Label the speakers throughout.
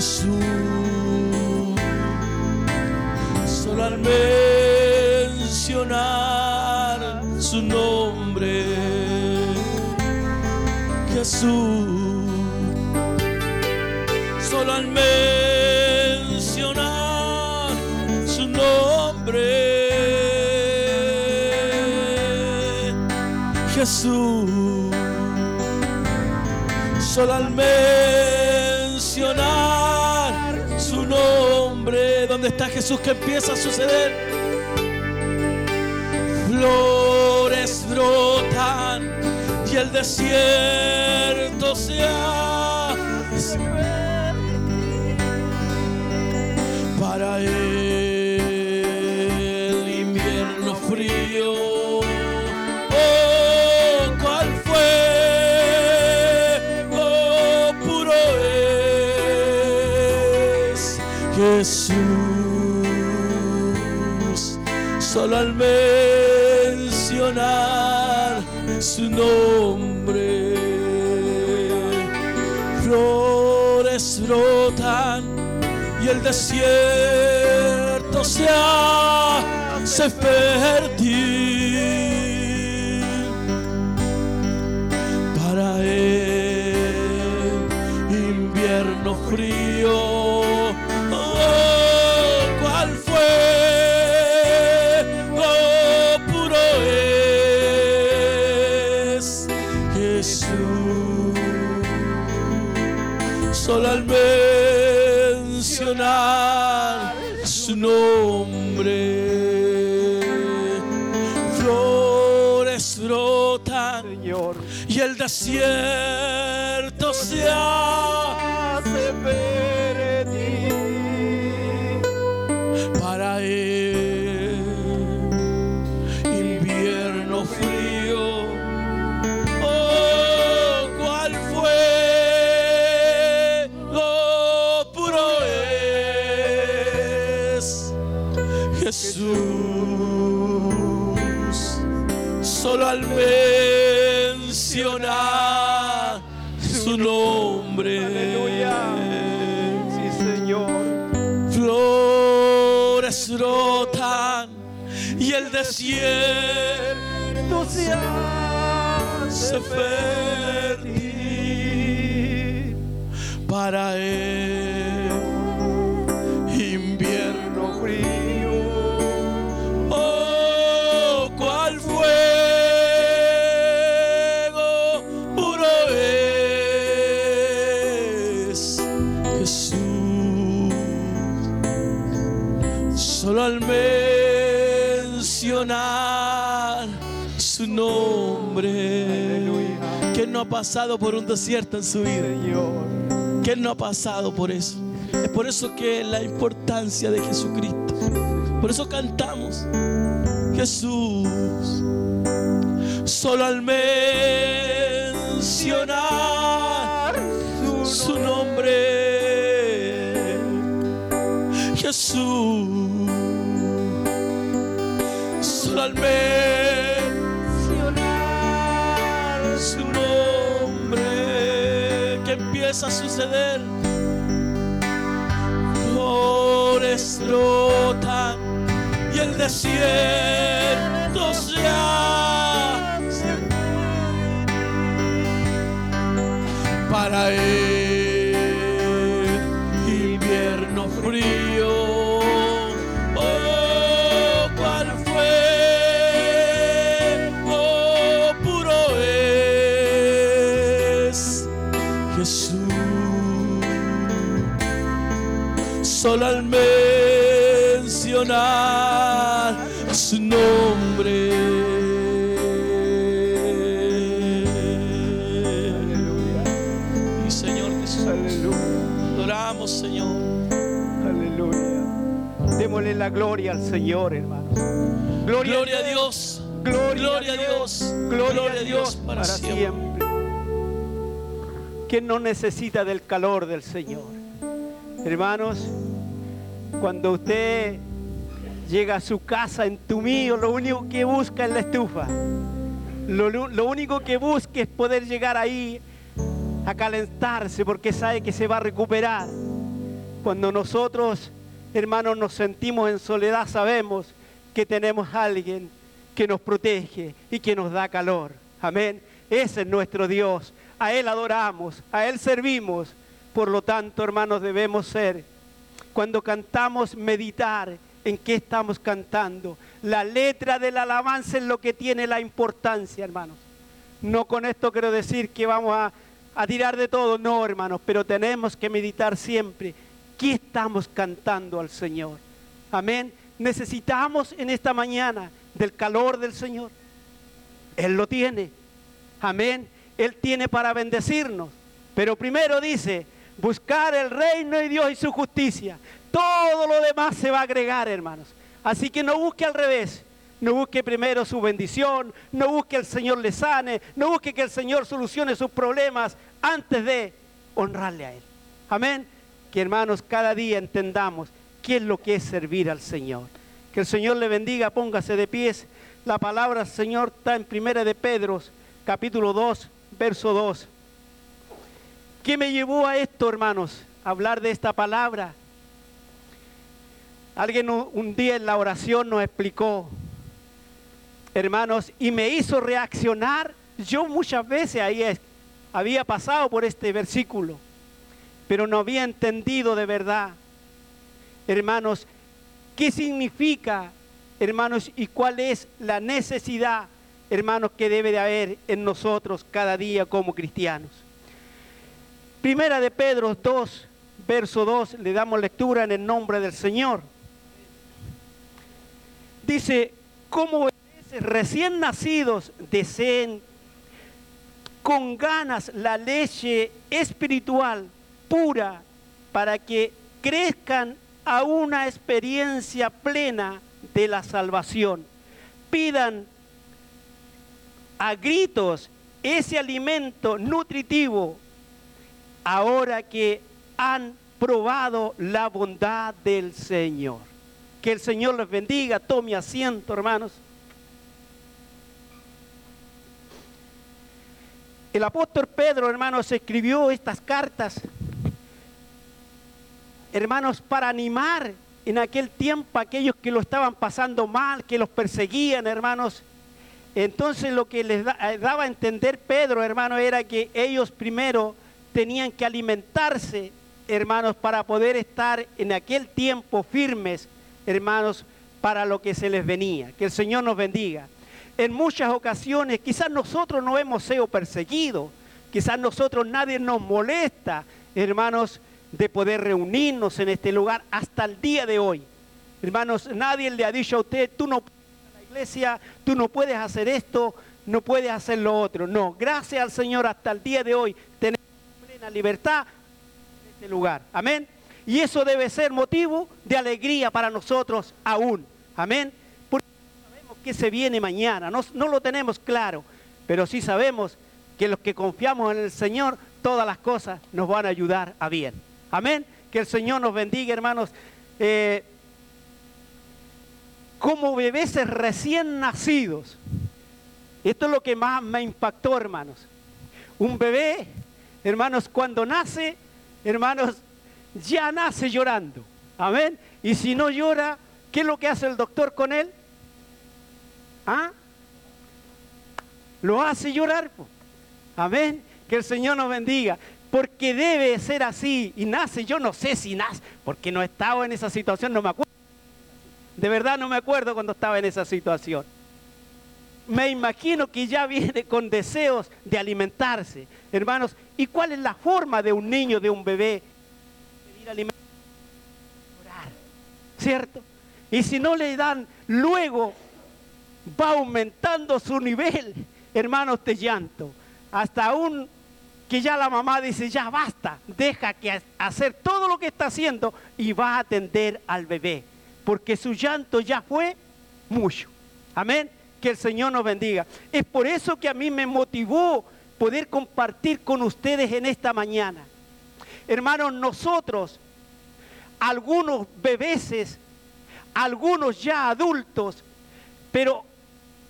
Speaker 1: Jesús. Solo al mencionar su nombre, Jesús. Solo al mencionar su nombre, Jesús. Solo al mencionar Jesús que empieza a suceder. Flores brotan y el desierto se hace para el invierno frío. Oh, cuál fuego puro es Jesús. Al mencionar su nombre, flores brotan y el desierto se hace fértil y su nombre.
Speaker 2: Aleluya. Sí, Señor.
Speaker 1: Flores brotan y el desierto
Speaker 2: se
Speaker 1: se fértil para el invierno frío. Ha pasado por un desierto en su vida? ¿Quién no ha pasado por eso? Es por eso que la importancia de Jesucristo. Por eso cantamos. Jesús. Solo al mencionar su nombre. Jesús. Solo al mencionar su nombre. Empieza a suceder. Flores brotan y el desierto
Speaker 2: gloria al Señor, hermano.
Speaker 1: Gloria a Dios. Gloria a Dios.
Speaker 2: Gloria a Dios para siempre. ¿Quién no necesita del calor del Señor? Hermanos, cuando usted llega a su casa entumido, lo único que busca es la estufa. Lo, lo- lo único que busca es poder llegar ahí a calentarse porque sabe que se va a recuperar. Cuando nosotros, hermanos, nos sentimos en soledad, sabemos que tenemos a alguien que nos protege y que nos da calor. Amén. Ese es nuestro Dios. A Él adoramos, a Él servimos. Por lo tanto, hermanos, debemos ser, cuando cantamos, meditar en qué estamos cantando. La letra de la alabanza es lo que tiene la importancia, hermanos. No con esto quiero decir que vamos a, a tirar de todo, no, hermanos, pero tenemos que meditar siempre qué estamos cantando al Señor. Amén. Necesitamos en esta mañana del calor del Señor. Él lo tiene. Amén. Él tiene para bendecirnos. Pero primero dice, buscar el reino de Dios y su justicia. Todo lo demás se va a agregar, hermanos. Así que no busque al revés. No busque primero su bendición, no busque que el Señor le sane, no busque que el Señor solucione sus problemas antes de honrarle a Él. Amén. Que hermanos, cada día entendamos qué es lo que es servir al Señor. Que el Señor le bendiga, póngase de pies. La palabra Señor está en Primera de Pedro, capítulo 2, verso 2. ¿Qué me llevó a esto, hermanos? Hablar de esta palabra. Alguien un día en la oración nos explicó hermanos, y me hizo reaccionar. Yo muchas veces había pasado por este versículo, pero no había entendido de verdad, hermanos, qué significa, hermanos, y cuál es la necesidad, hermanos, que debe de haber en nosotros cada día como cristianos. Primera de Pedro 2, verso 2, le damos lectura en el nombre del Señor. Dice, ¿cómo recién nacidos deseen con ganas la leche espiritual pura para que crezcan a una experiencia plena de la salvación. Pidan a gritos ese alimento nutritivo ahora que han probado la bondad del Señor. Que el Señor les bendiga. Tome asiento, hermanos. El apóstol Pedro, hermanos, escribió estas cartas, hermanos, para animar en aquel tiempo a aquellos que lo estaban pasando mal, que los perseguían, hermanos. Entonces lo que les eh, daba a entender Pedro, hermano, era que ellos primero tenían que alimentarse, hermanos, para poder estar en aquel tiempo firmes, hermanos, para lo que se les venía. Que el Señor nos bendiga en muchas ocasiones quizás nosotros no hemos sido perseguidos, quizás nosotros nadie nos molesta, hermanos, de poder reunirnos en este lugar hasta el día de hoy. Hermanos, nadie le ha dicho a usted, tú no puedes ir a la iglesia, tú no puedes hacer esto, no puedes hacer lo otro. No, gracias al Señor hasta el día de hoy tenemos plena libertad en este lugar. Amén. Y eso debe ser motivo de alegría para nosotros aún. Amén qué se viene mañana. No, no lo tenemos claro, pero sí sabemos que los que confiamos en el Señor, todas las cosas nos van a ayudar a bien. Amén. Que el Señor nos bendiga, hermanos. Eh, como bebés recién nacidos. Esto es lo que más me impactó, hermanos. Un bebé, hermanos, cuando nace, hermanos, ya nace llorando. Amén. Y si no llora, ¿qué es lo que hace el doctor con él? ¿Ah? Lo hace llorar. Amén. Que el Señor nos bendiga. Porque debe ser así. Y nace, yo no sé si nace, porque no estaba en esa situación, no me acuerdo. De verdad no me acuerdo cuando estaba en esa situación. Me imagino que ya viene con deseos de alimentarse. Hermanos, ¿y cuál es la forma de un niño, de un bebé? Pedir alimento. Orar. ¿Cierto? Y si no le dan luego va aumentando su nivel, hermanos, de llanto. Hasta un que ya la mamá dice, ya basta, deja que hacer todo lo que está haciendo y va a atender al bebé, porque su llanto ya fue mucho. Amén. Que el Señor nos bendiga. Es por eso que a mí me motivó poder compartir con ustedes en esta mañana. Hermanos, nosotros, algunos bebeses, algunos ya adultos, pero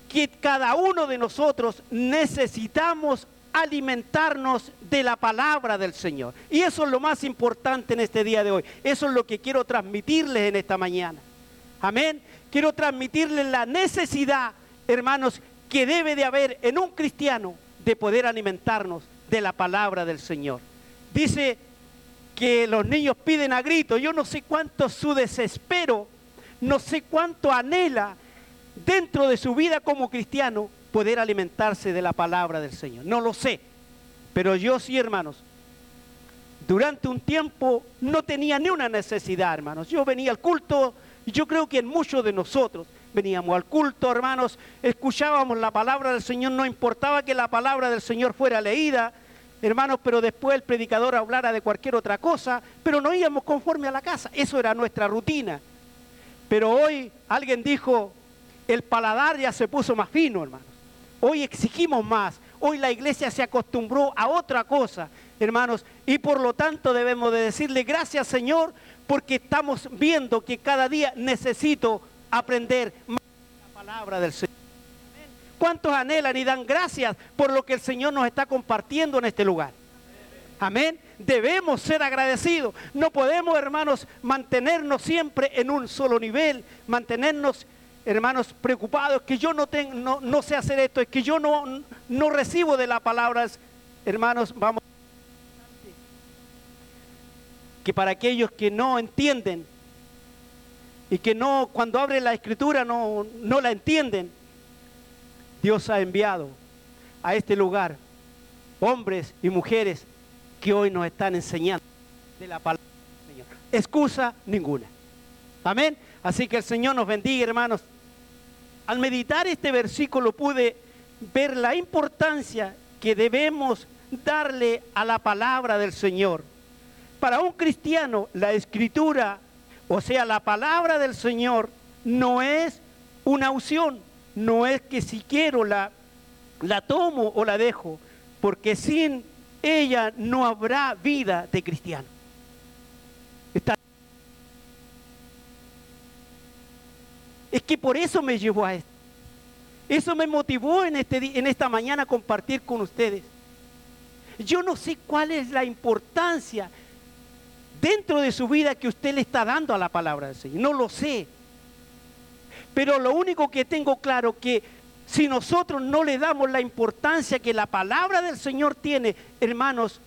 Speaker 2: que cada uno de nosotros necesitamos alimentarnos de la palabra del Señor. Y eso es lo más importante en este día de hoy. Eso es lo que quiero transmitirles en esta mañana. Amén. Quiero transmitirles la necesidad, hermanos, que debe de haber en un cristiano de poder alimentarnos de la palabra del Señor. Dice que los niños piden a grito. Yo no sé cuánto su desespero, no sé cuánto anhela dentro de su vida como cristiano poder alimentarse de la palabra del Señor. No lo sé, pero yo sí, hermanos, durante un tiempo no tenía ni una necesidad, hermanos. Yo venía al culto y yo creo que en muchos de nosotros veníamos al culto, hermanos, escuchábamos la palabra del Señor, no importaba que la palabra del Señor fuera leída, hermanos, pero después el predicador hablara de cualquier otra cosa, pero no íbamos conforme a la casa, eso era nuestra rutina. Pero hoy alguien dijo, el paladar ya se puso más fino, hermanos. Hoy exigimos más, hoy la iglesia se acostumbró a otra cosa, hermanos, y por lo tanto debemos de decirle gracias Señor, porque estamos viendo que cada día necesito aprender más la palabra del Señor. ¿Cuántos anhelan y dan gracias por lo que el Señor nos está compartiendo en este lugar? Amén. Debemos ser agradecidos. No podemos, hermanos, mantenernos siempre en un solo nivel, mantenernos, hermanos, preocupados, que yo no, tengo, no, sé hacer esto, es que yo no, no recibo de la palabra. Hermanos, vamos. Que para aquellos que no entienden y que no, cuando abren la escritura no, no la entienden, Dios ha enviado a este lugar hombres y mujeres que hoy nos están enseñando de la palabra del Señor. Excusa ninguna. Amén. Así que el Señor nos bendiga, hermanos. Al meditar este versículo pude ver la importancia que debemos darle a la palabra del Señor. Para un cristiano, la escritura, o sea, la palabra del Señor, no es una opción, no es que si quiero la, la tomo o la dejo, porque sin ella no habrá vida de cristiano. Es que por eso me llevó a esto. Eso me motivó en, este, en esta mañana a compartir con ustedes. Yo no sé cuál es la importancia dentro de su vida que usted le está dando a la palabra del Señor. No lo sé. Pero lo único que tengo claro que si nosotros no le damos la importancia que la palabra del Señor tiene, hermanos,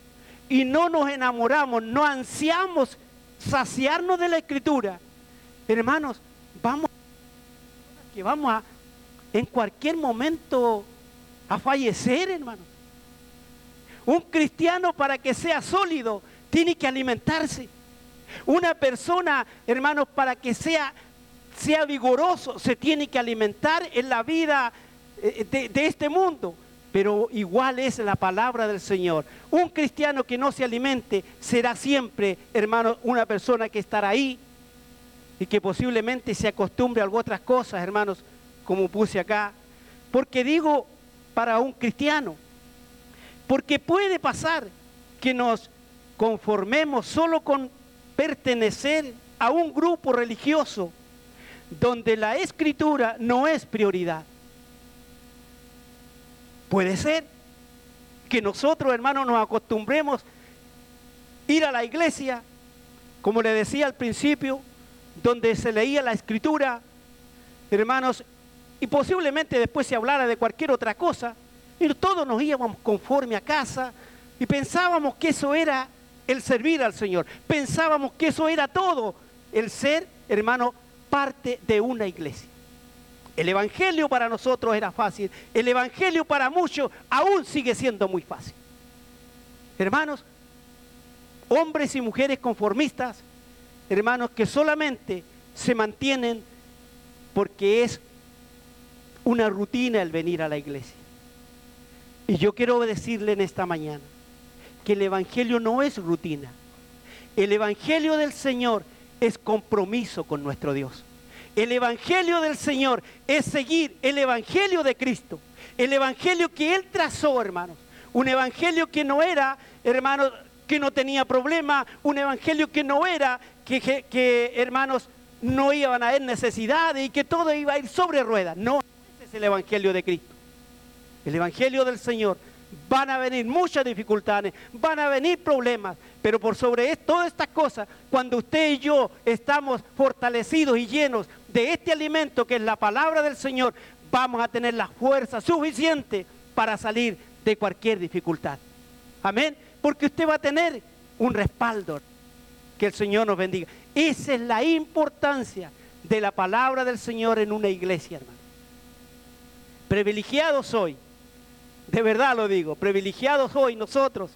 Speaker 2: y no nos enamoramos, no ansiamos saciarnos de la escritura, hermanos, vamos que vamos a en cualquier momento a fallecer, hermanos. Un cristiano para que sea sólido tiene que alimentarse. Una persona, hermanos, para que sea sea vigoroso, se tiene que alimentar en la vida eh, de, de, este mundo. Pero igual es la palabra del Señor. Un cristiano que no se alimente será siempre, hermano, una persona que estará ahí y que posiblemente se acostumbre a otras cosas, hermanos, como puse acá. Porque digo para un cristiano, porque puede pasar que nos conformemos solo con pertenecer a un grupo religioso donde la escritura no es prioridad. Puede ser que nosotros, hermanos, nos acostumbremos a ir a la iglesia, como le decía al principio, donde se leía la escritura, hermanos, y posiblemente después se hablara de cualquier otra cosa, y todos nos íbamos conforme a casa y pensábamos que eso era el servir al Señor, pensábamos que eso era todo, el ser, hermano, parte de una iglesia. El Evangelio para nosotros era fácil. El Evangelio para muchos aún sigue siendo muy fácil. Hermanos, hombres y mujeres conformistas, hermanos que solamente se mantienen porque es una rutina el venir a la iglesia. Y yo quiero decirle en esta mañana que el Evangelio no es rutina. El Evangelio del Señor es compromiso con nuestro Dios. El Evangelio del Señor es seguir el Evangelio de Cristo. El Evangelio que Él trazó, hermanos. Un Evangelio que no era, hermanos, que no tenía problema. Un Evangelio que no era que, hermanos, no iban a haber necesidades y que todo iba a ir sobre ruedas. No, ese es el Evangelio de Cristo. El Evangelio del Señor van a venir muchas dificultades, van a venir problemas, pero por sobre todas estas cosas, cuando usted y yo estamos fortalecidos y llenos de este alimento que es la palabra del Señor, vamos a tener la fuerza suficiente para salir de cualquier dificultad. Amén. Porque usted va a tener un respaldo. Que el Señor nos bendiga. Esa es la importancia de la palabra del Señor en una iglesia, hermano. Privilegiados soy, de verdad lo digo, privilegiados hoy nosotros,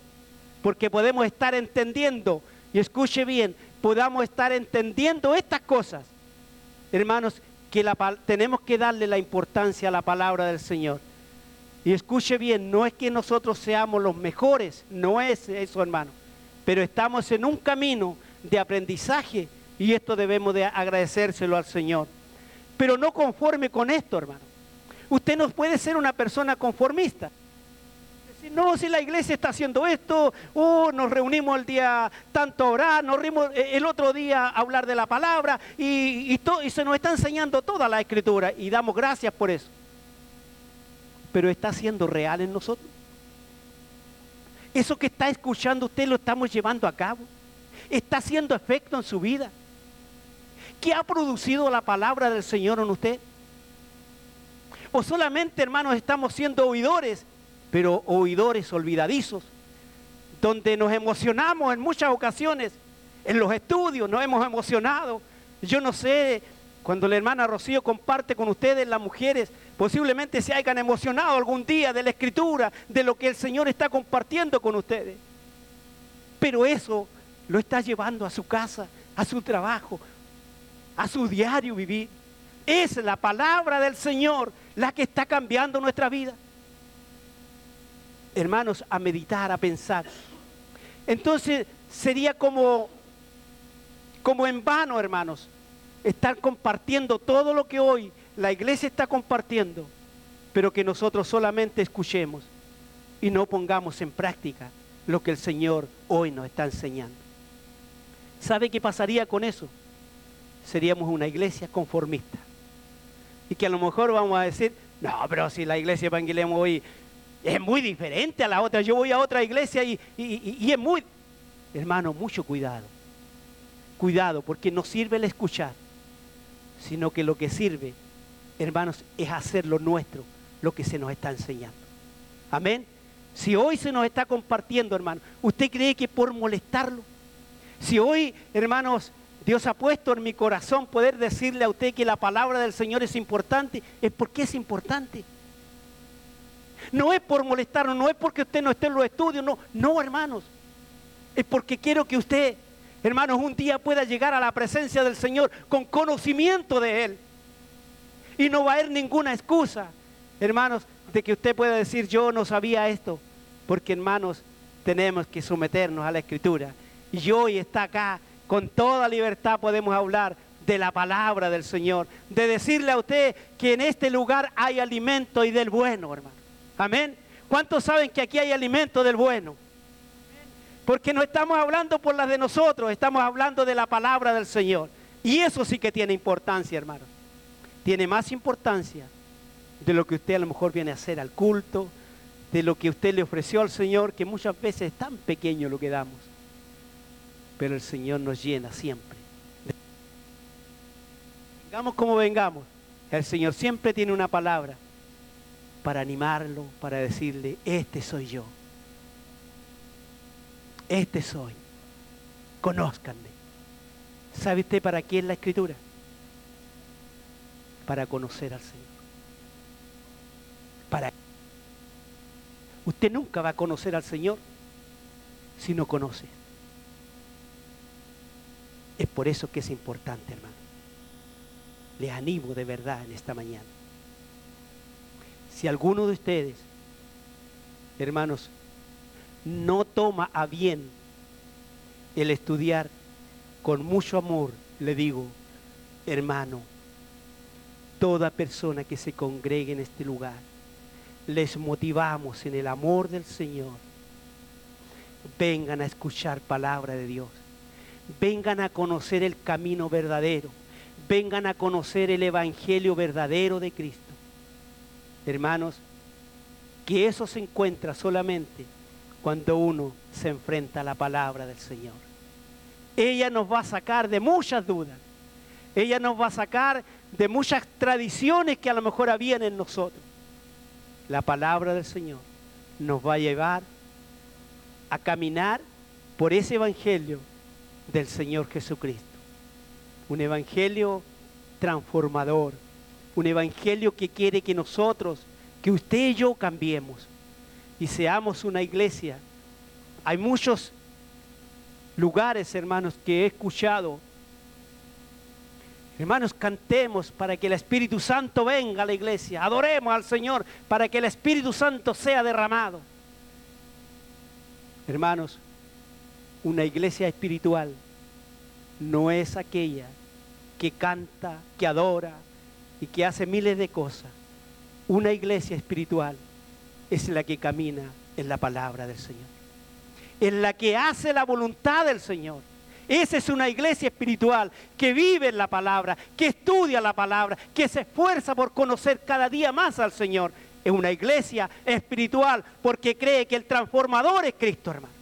Speaker 2: porque podemos estar entendiendo, y escuche bien, podamos estar entendiendo estas cosas, hermanos, que tenemos que darle la importancia a la palabra del Señor. Y escuche bien, no es que nosotros seamos los mejores, no es eso, hermano, pero estamos en un camino de aprendizaje y esto debemos de agradecérselo al Señor. Pero no conforme con esto, hermano. Usted no puede ser una persona conformista. No, si la iglesia está haciendo esto, oh, nos reunimos el día tanto a orar, nos reunimos eh, el otro día a hablar de la palabra y, y se nos está enseñando toda la escritura y damos gracias por eso. Pero está siendo real en nosotros. Eso que está escuchando usted lo estamos llevando a cabo. Está haciendo efecto en su vida. ¿Qué ha producido la palabra del Señor en usted? O solamente, hermanos, estamos siendo oidores, pero oidores olvidadizos, donde nos emocionamos en muchas ocasiones, en los estudios nos hemos emocionado. Yo no sé, cuando la hermana Rocío comparte con ustedes, las mujeres, posiblemente se hayan emocionado algún día de la escritura, de lo que el Señor está compartiendo con ustedes. Pero eso lo está llevando a su casa, a su trabajo, a su diario vivir. Es la palabra del Señor la que está cambiando nuestra vida. Hermanos, a meditar, a pensar. Entonces sería como, como en vano, hermanos, estar compartiendo todo lo que hoy la iglesia está compartiendo, pero que nosotros solamente escuchemos y no pongamos en práctica lo que el Señor hoy nos está enseñando. ¿Sabe qué pasaría con eso? Seríamos una iglesia conformista y que a lo mejor vamos a decir, no, pero si la iglesia Evangelio hoy es muy diferente a la otra, yo voy a otra iglesia y, y, es muy... Hermano, mucho cuidado. Cuidado, porque no sirve el escuchar, sino que lo que sirve, hermanos, es hacer lo nuestro, lo que se nos está enseñando. Amén. Si hoy se nos está compartiendo, hermano, ¿usted cree que por molestarlo? Si hoy, hermanos, Dios ha puesto en mi corazón poder decirle a usted que la palabra del Señor es importante, es porque es importante. No es por molestarnos, no es porque usted no esté en los estudios, no, no hermanos. Es porque quiero que usted, hermanos, un día pueda llegar a la presencia del Señor con conocimiento de Él. Y no va a haber ninguna excusa, hermanos, de que usted pueda decir yo no sabía esto. Porque hermanos, tenemos que someternos a la escritura. Y hoy está acá con toda libertad podemos hablar de la palabra del Señor, de decirle a usted que en este lugar hay alimento y del bueno, hermano. Amén. ¿Cuántos saben que aquí hay alimento del bueno? Porque no estamos hablando por las de nosotros, estamos hablando de la palabra del Señor. Y eso sí que tiene importancia, hermano. Tiene más importancia de lo que usted a lo mejor viene a hacer al culto, de lo que usted le ofreció al Señor, que muchas veces es tan pequeño lo que damos pero el Señor nos llena siempre. Vengamos como vengamos, el Señor siempre tiene una palabra para animarlo, para decirle, este soy yo. Este soy. Conózcanme. ¿Sabe usted para qué es la escritura? Para conocer al Señor. Para Usted nunca va a conocer al Señor si no conoce. Es por eso que es importante, hermano. Les animo de verdad en esta mañana. Si alguno de ustedes, hermanos, no toma a bien el estudiar con mucho amor, le digo, hermano, toda persona que se congregue en este lugar, les motivamos en el amor del Señor. Vengan a escuchar palabra de Dios vengan a conocer el camino verdadero, vengan a conocer el Evangelio verdadero de Cristo. Hermanos, que eso se encuentra solamente cuando uno se enfrenta a la palabra del Señor. Ella nos va a sacar de muchas dudas. Ella nos va a sacar de muchas tradiciones que a lo mejor habían en nosotros. La palabra del Señor nos va a llevar a caminar por ese evangelio del Señor Jesucristo. Un evangelio transformador, un evangelio que quiere que nosotros, que usted y yo cambiemos y seamos una iglesia. Hay muchos lugares, hermanos, que he escuchado. Hermanos, cantemos para que el Espíritu Santo venga a la iglesia. Adoremos al Señor para que el Espíritu Santo sea derramado. Hermanos, una iglesia espiritual no es aquella que canta, que adora y que hace miles de cosas. Una iglesia espiritual es la que camina en la palabra del Señor. En la que hace la voluntad del Señor. Esa es una iglesia espiritual que vive en la palabra, que estudia la palabra, que se esfuerza por conocer cada día más al Señor. Es una iglesia espiritual porque cree que el transformador es Cristo, hermano.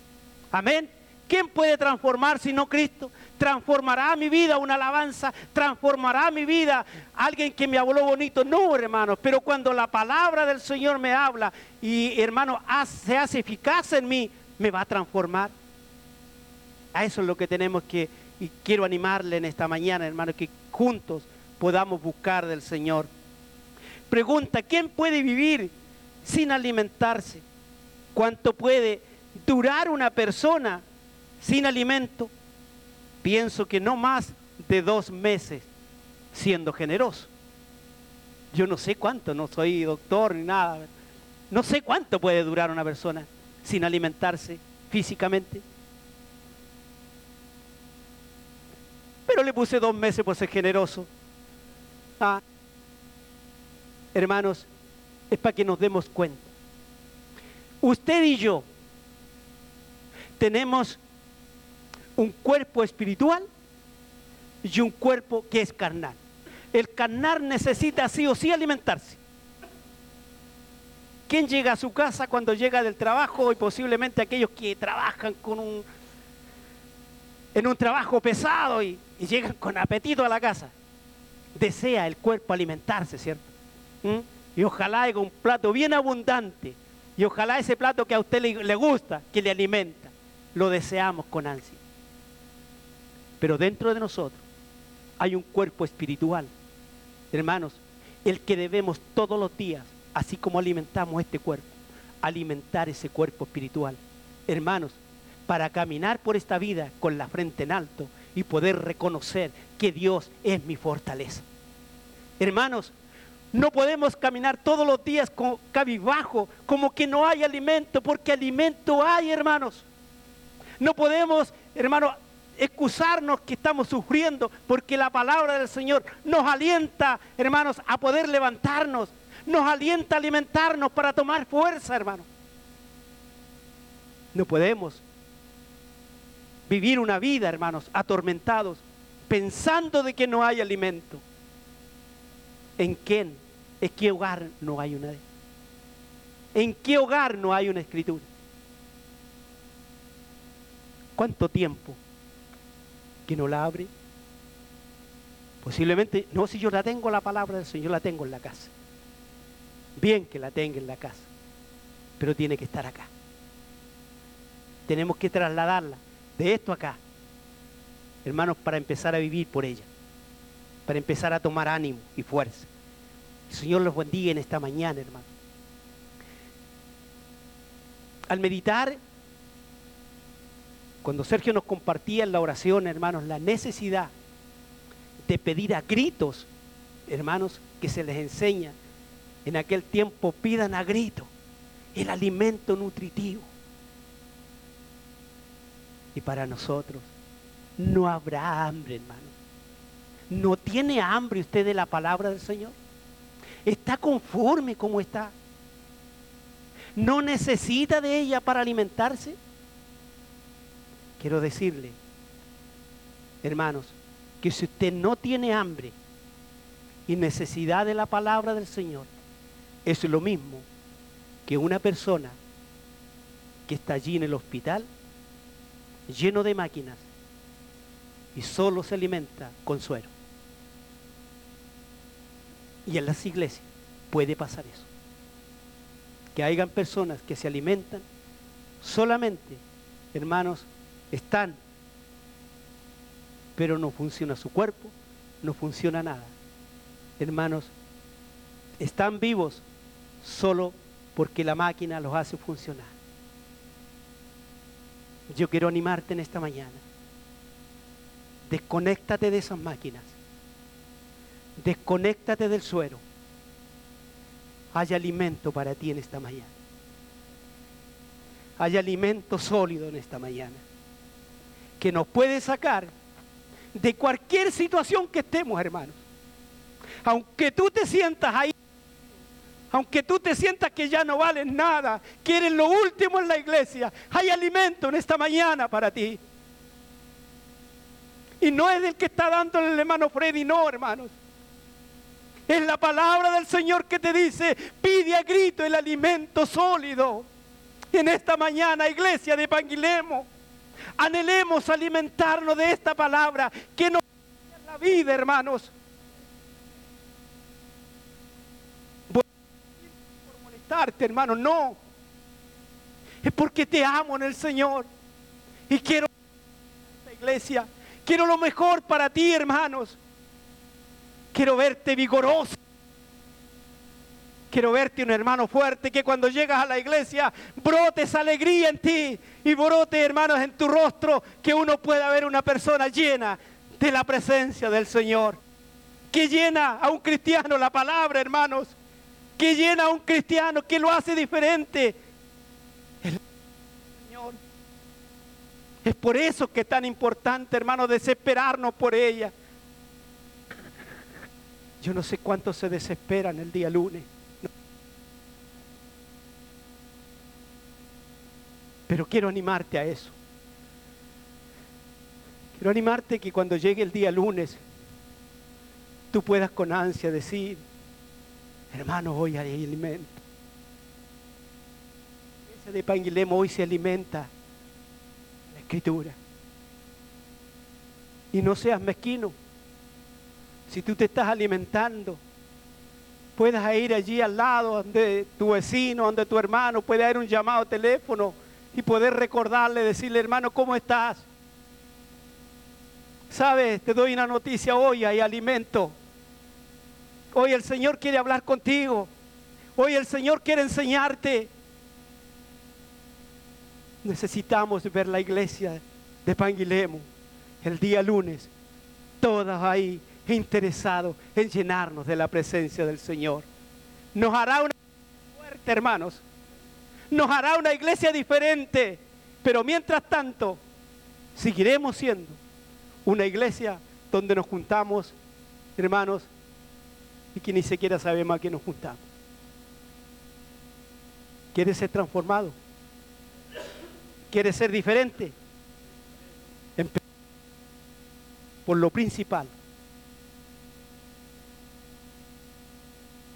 Speaker 2: Amén. ¿Quién puede transformar si no Cristo? Transformará mi vida una alabanza, transformará mi vida alguien que me habló bonito. No, hermano, pero cuando la palabra del Señor me habla y, hermano, se hace eficaz en mí, me va a transformar. A eso es lo que tenemos que, y quiero animarle en esta mañana, hermano, que juntos podamos buscar del Señor. Pregunta, ¿quién puede vivir sin alimentarse? ¿Cuánto puede durar una persona sin alimento, pienso que no más de dos meses siendo generoso. Yo no sé cuánto, no soy doctor ni nada. No sé cuánto puede durar una persona sin alimentarse físicamente. Pero le puse dos meses por ser generoso. Ah, hermanos, es para que nos demos cuenta. Usted y yo tenemos un cuerpo espiritual y un cuerpo que es carnal. El carnal necesita sí o sí alimentarse. ¿Quién llega a su casa cuando llega del trabajo y posiblemente aquellos que trabajan con un en un trabajo pesado y, llegan con apetito a la casa? Desea el cuerpo alimentarse, ¿cierto? ¿Mm? Y ojalá haya un plato bien abundante. Y ojalá ese plato que a usted le gusta, que le alimenta, lo deseamos con ansia. Pero dentro de nosotros hay un cuerpo espiritual. Hermanos, el que debemos todos los días, así como alimentamos este cuerpo, alimentar ese cuerpo espiritual. Hermanos, para caminar por esta vida con la frente en alto y poder reconocer que Dios es mi fortaleza. Hermanos, no podemos caminar todos los días con cabizbajo, como que no hay alimento, porque alimento hay, hermanos. No podemos, hermanos, excusarnos que estamos sufriendo, porque la palabra del Señor nos alienta, hermanos, a poder levantarnos, nos alienta a alimentarnos para tomar fuerza, hermanos. No podemos vivir una vida, hermanos, atormentados, pensando de que no hay alimento. ¿En quién? ¿En qué hogar no hay una? ¿En qué hogar no hay una escritura? ¿Cuánto tiempo que no la abre? Posiblemente, no, si yo la tengo la palabra del Señor, la tengo en la casa. Bien que la tenga en la casa, pero tiene que estar acá. Tenemos que trasladarla de esto acá, hermanos, para empezar a vivir por ella, para empezar a tomar ánimo y fuerza. El Señor los bendiga en esta mañana, hermano. Al meditar cuando Sergio nos compartía en la oración, hermanos, la necesidad de pedir a gritos, hermanos, que se les enseña en aquel tiempo, pidan a gritos el alimento nutritivo. Y para nosotros no habrá hambre, hermano. ¿No tiene hambre usted de la palabra del Señor? ¿Está conforme como está? ¿No necesita de ella para alimentarse? Quiero decirle, hermanos, que si usted no tiene hambre y necesidad de la palabra del Señor, es lo mismo que una persona que está allí en el hospital, lleno de máquinas, y solo se alimenta con suero. Y en las iglesias puede pasar eso. Que hayan personas que se alimentan solamente, hermanos, están, pero no funciona su cuerpo, no funciona nada. Hermanos, están vivos solo porque la máquina los hace funcionar. Yo quiero animarte en esta mañana. Desconéctate de esas máquinas. Desconéctate del suero. Hay alimento para ti en esta mañana. Hay alimento sólido en esta mañana. Que nos puede sacar de cualquier situación que estemos, hermanos. Aunque tú te sientas ahí, aunque tú te sientas que ya no vales nada, que eres lo último en la iglesia, hay alimento en esta mañana para ti. Y no es el que está dando el hermano Freddy, no, hermanos. Es la palabra del Señor que te dice, pide a grito el alimento sólido. En esta mañana, iglesia de Panguilemo, anhelemos alimentarnos de esta palabra que nos la vida, hermanos. hermano, no. Es porque te amo en el Señor. Y quiero esta iglesia. Quiero lo mejor para ti, hermanos. Quiero verte vigoroso. Quiero verte un hermano fuerte que cuando llegas a la iglesia brotes alegría en ti y brote, hermanos, en tu rostro que uno pueda ver una persona llena de la presencia del Señor. Que llena a un cristiano la palabra, hermanos que llena a un cristiano, que lo hace diferente. Es por eso que es tan importante, hermano, desesperarnos por ella. Yo no sé cuántos se desesperan el día lunes. Pero quiero animarte a eso. Quiero animarte que cuando llegue el día lunes, tú puedas con ansia decir, Hermano, hoy hay alimento. Ese de Panguilemo hoy se alimenta la escritura. Y no seas mezquino. Si tú te estás alimentando, puedas ir allí al lado donde tu vecino, donde tu hermano, puede haber un llamado a teléfono y poder recordarle, decirle, hermano, ¿cómo estás? ¿Sabes? Te doy una noticia hoy, hay alimento. Hoy el Señor quiere hablar contigo. Hoy el Señor quiere enseñarte. Necesitamos ver la iglesia de Panguilemo el día lunes. Todas ahí interesados en llenarnos de la presencia del Señor. Nos hará una fuerte, hermanos. Nos hará una iglesia diferente. Pero mientras tanto, seguiremos siendo una iglesia donde nos juntamos, hermanos, y que ni siquiera sabemos a qué nos juntamos. ¿Quieres ser transformado? ¿Quieres ser diferente? Por lo principal.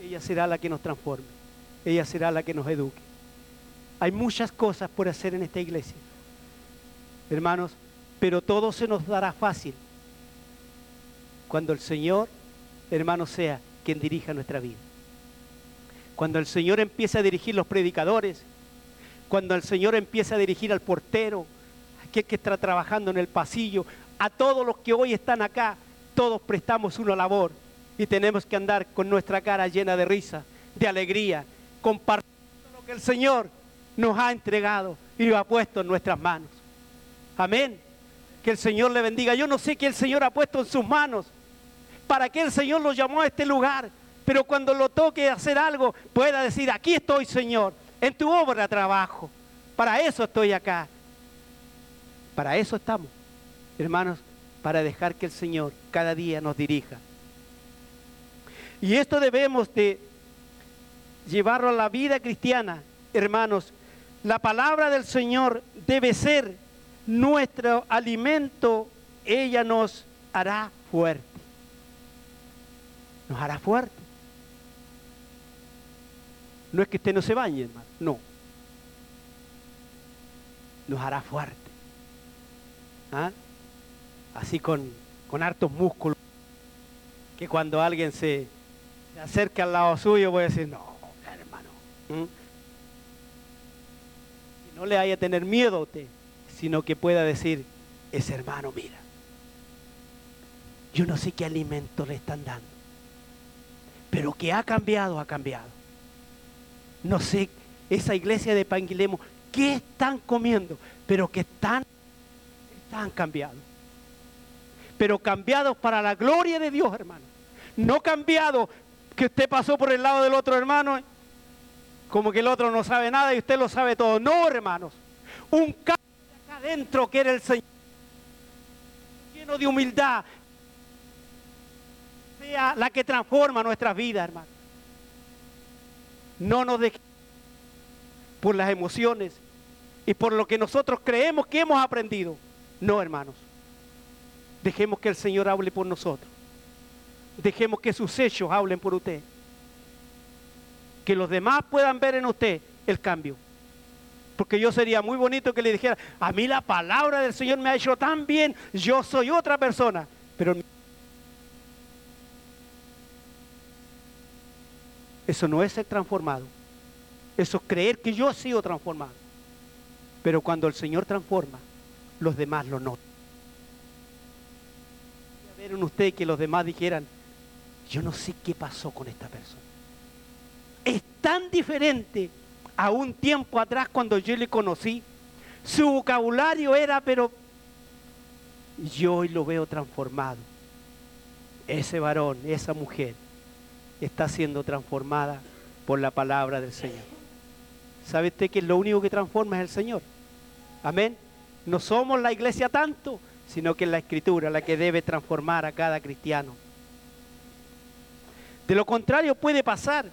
Speaker 2: Ella será la que nos transforme. Ella será la que nos eduque. Hay muchas cosas por hacer en esta iglesia. Hermanos, pero todo se nos dará fácil cuando el Señor, hermano, sea quien dirija nuestra vida. Cuando el Señor empieza a dirigir los predicadores, cuando el Señor empieza a dirigir al portero, aquel que está trabajando en el pasillo, a todos los que hoy están acá, todos prestamos una labor y tenemos que andar con nuestra cara llena de risa, de alegría, compartiendo lo que el Señor nos ha entregado y lo ha puesto en nuestras manos. Amén. Que el Señor le bendiga. Yo no sé qué el Señor ha puesto en sus manos para que el Señor lo llamó a este lugar. Pero cuando lo toque hacer algo, pueda decir, aquí estoy, Señor, en tu obra trabajo. Para eso estoy acá. Para eso estamos, hermanos, para dejar que el Señor cada día nos dirija. Y esto debemos de llevarlo a la vida cristiana, hermanos. La palabra del Señor debe ser nuestro alimento. Ella nos hará fuerte nos hará fuerte. No es que usted no se bañe, hermano, no. Nos hará fuerte. ¿Ah? Así con, con hartos músculos. Que cuando alguien se, acerca al lado suyo, voy a decir, no, hermano. No le haya tener miedo a usted, sino que pueda decir, ese hermano, mira, yo no sé qué alimento le están dando, pero que ha cambiado, ha cambiado. No sé, esa iglesia de Panguilemo, ¿qué están comiendo? Pero que están, están cambiados. Pero cambiados para la gloria de Dios, hermano. No cambiados que usted pasó por el lado del otro hermano, como que el otro no sabe nada y usted lo sabe todo. No, hermanos. Un cambio acá adentro que era el Señor. Lleno de humildad, la que transforma nuestras vidas, hermano. No nos dejemos por las emociones y por lo que nosotros creemos que hemos aprendido. No, hermanos. Dejemos que el Señor hable por nosotros. Dejemos que sus hechos hablen por usted. Que los demás puedan ver en usted el cambio. Porque yo sería muy bonito que le dijera, a mí la palabra del Señor me ha hecho tan bien, yo soy otra persona. Pero Eso no es ser transformado. Eso es creer que yo he sido transformado. Pero cuando el Señor transforma, los demás lo notan. Ver en usted que los demás dijeran, yo no sé qué pasó con esta persona. Es tan diferente a un tiempo atrás cuando yo le conocí. Su vocabulario era, pero yo hoy lo veo transformado. Ese varón, esa mujer, está siendo transformada por la palabra del Señor. ¿Sabe usted que lo único que transforma es el Señor? Amén. No somos la iglesia tanto, sino que es la escritura la que debe transformar a cada cristiano. De lo contrario puede pasar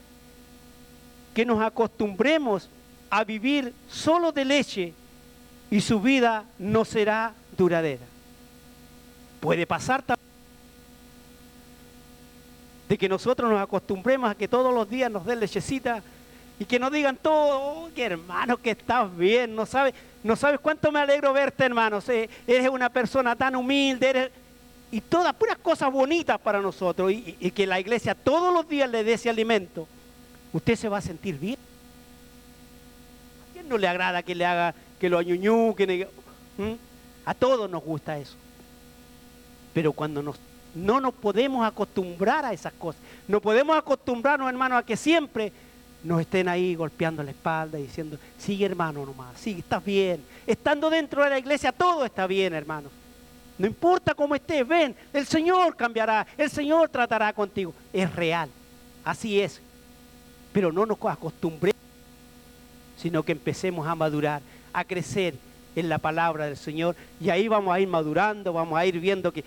Speaker 2: que nos acostumbremos a vivir solo de leche y su vida no será duradera. Puede pasar también de que nosotros nos acostumbremos a que todos los días nos den lechecita y que nos digan todo, hermano, que estás bien, no sabes, no sabes cuánto me alegro verte, hermano, eres una persona tan humilde, y todas puras cosas bonitas para nosotros, y, que la iglesia todos los días le dé ese alimento, usted se va a sentir bien. ¿A quién no le agrada que le haga, que lo añuñú, que ¿Mm? a todos nos gusta eso. Pero cuando nos no nos podemos acostumbrar a esas cosas. No podemos acostumbrarnos, hermano, a que siempre nos estén ahí golpeando la espalda y diciendo, sigue hermano nomás, sigue, estás bien. Estando dentro de la iglesia todo está bien, hermano. No importa cómo estés, ven, el Señor cambiará, el Señor tratará contigo. Es real, así es. Pero no nos acostumbremos, sino que empecemos a madurar, a crecer en la palabra del Señor. Y ahí vamos a ir madurando, vamos a ir viendo que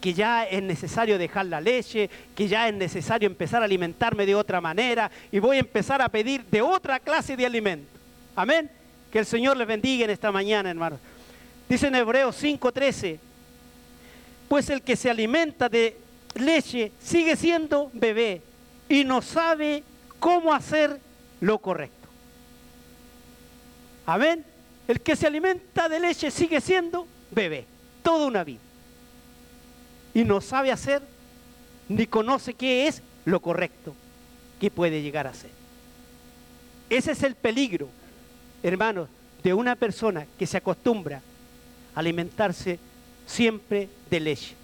Speaker 2: que ya es necesario dejar la leche, que ya es necesario empezar a alimentarme de otra manera y voy a empezar a pedir de otra clase de alimento. Amén. Que el Señor les bendiga en esta mañana, hermanos. Dice en Hebreos 5:13, pues el que se alimenta de leche sigue siendo bebé y no sabe cómo hacer lo correcto. Amén. El que se alimenta de leche sigue siendo bebé, toda una vida y no sabe hacer ni conoce qué es lo correcto que puede llegar a ser. Ese es el peligro, hermanos, de una persona que se acostumbra a alimentarse siempre de leche.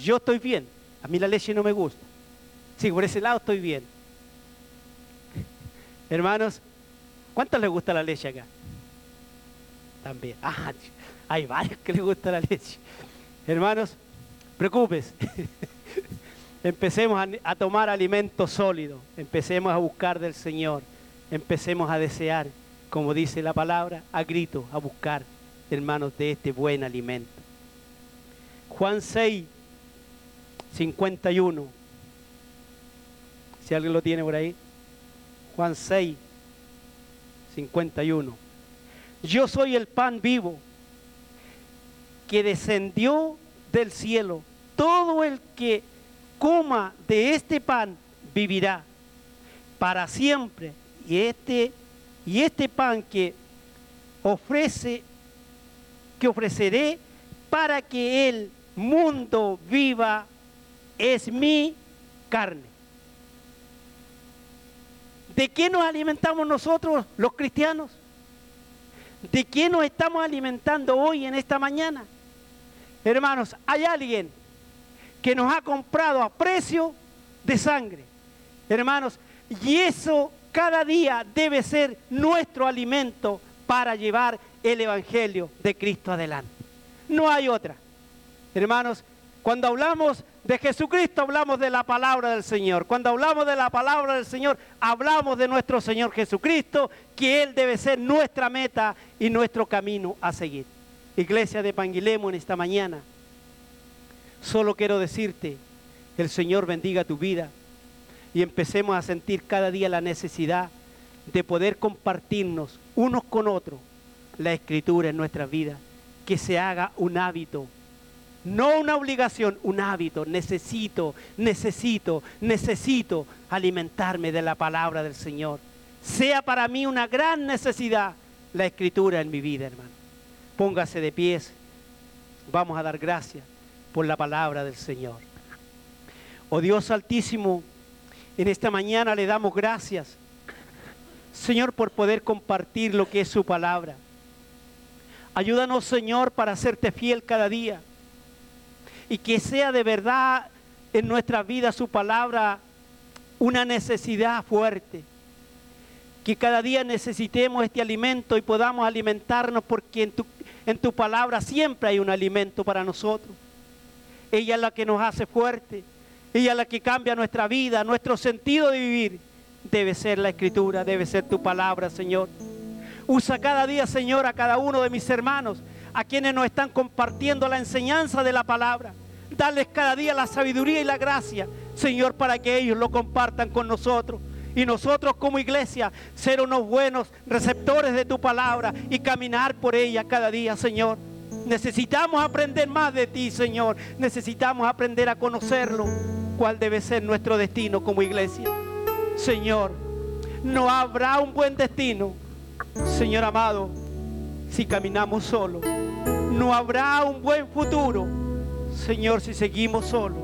Speaker 2: Yo estoy bien, a mí la leche no me gusta. Sí, por ese lado estoy bien. Hermanos, ¿cuántos les gusta la leche acá? También. Ah, hay varios que les gusta la leche. Hermanos, preocupes. empecemos a, tomar alimento sólido, empecemos a buscar del Señor, empecemos a desear, como dice la palabra, a grito, a buscar, hermanos, de este buen alimento. Juan 6, 51. Si alguien lo tiene por ahí. Juan 6, 51. Yo soy el pan vivo que descendió del cielo. Todo el que coma de este pan vivirá. para siempre. Y este, y este pan que ofrece, que ofreceré para que el mundo viva, es mi carne. ¿De qué nos alimentamos nosotros los cristianos? ¿De qué nos estamos alimentando hoy en esta mañana? Hermanos, hay alguien que nos ha comprado a precio de sangre. Hermanos, y eso cada día debe ser nuestro alimento para llevar el Evangelio de Cristo adelante. No hay otra. Hermanos, cuando hablamos de Jesucristo hablamos de la palabra del Señor. Cuando hablamos de la palabra del Señor, hablamos de nuestro Señor Jesucristo, que Él debe ser nuestra meta y nuestro camino a seguir. Iglesia de Panguilemo en esta mañana, solo quiero decirte, el Señor bendiga tu vida y empecemos a sentir cada día la necesidad de poder compartirnos unos con otros la escritura en nuestra vida, que se haga un hábito no una obligación, un hábito. Necesito, necesito, necesito alimentarme de la palabra del Señor. Sea para mí una gran necesidad la escritura en mi vida, hermano. Póngase de pies. Vamos a dar gracias por la palabra del Señor. Oh Dios Altísimo, en esta mañana le damos gracias, Señor, por poder compartir lo que es su palabra. Ayúdanos, Señor, para hacerte fiel cada día y que sea de verdad en nuestra vida su palabra una necesidad fuerte. Que cada día necesitemos este alimento y podamos alimentarnos porque en tu, en tu palabra siempre hay un alimento para nosotros. Ella es la que nos hace fuerte. Ella es la que cambia nuestra vida, nuestro sentido de vivir. Debe ser la escritura, debe ser tu palabra, Señor. Usa cada día, Señor, a cada uno de mis hermanos, a quienes nos están compartiendo la enseñanza de la palabra darles cada día la sabiduría y la gracia, Señor, para que ellos lo compartan con nosotros. Y nosotros como iglesia ser unos buenos receptores de tu palabra y caminar por ella cada día, Señor. Necesitamos aprender más de ti, Señor. Necesitamos aprender a conocerlo, cuál debe ser nuestro destino como iglesia. Señor, no habrá un buen destino, Señor amado, si caminamos solo. No habrá un buen futuro Señor, si seguimos solos,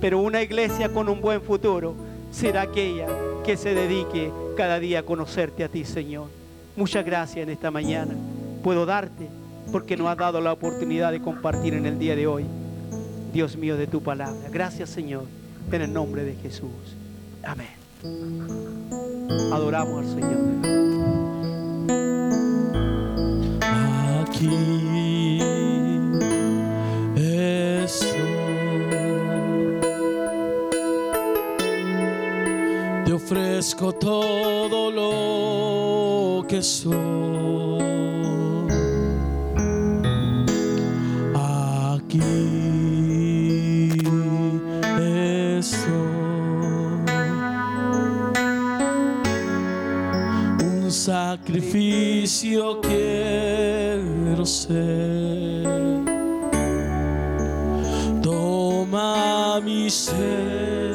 Speaker 2: pero una iglesia con un buen futuro será aquella que se dedique cada día a conocerte a ti, Señor. Muchas gracias en esta mañana. Puedo darte porque nos has dado la oportunidad de compartir en el día de hoy, Dios mío, de tu palabra. Gracias, Señor, en el nombre de Jesús. Amén. Adoramos al Señor.
Speaker 1: Aquí. Te ofrezco todo lo que soy. Aquí sacrificio quiero ser. Toma mi ser.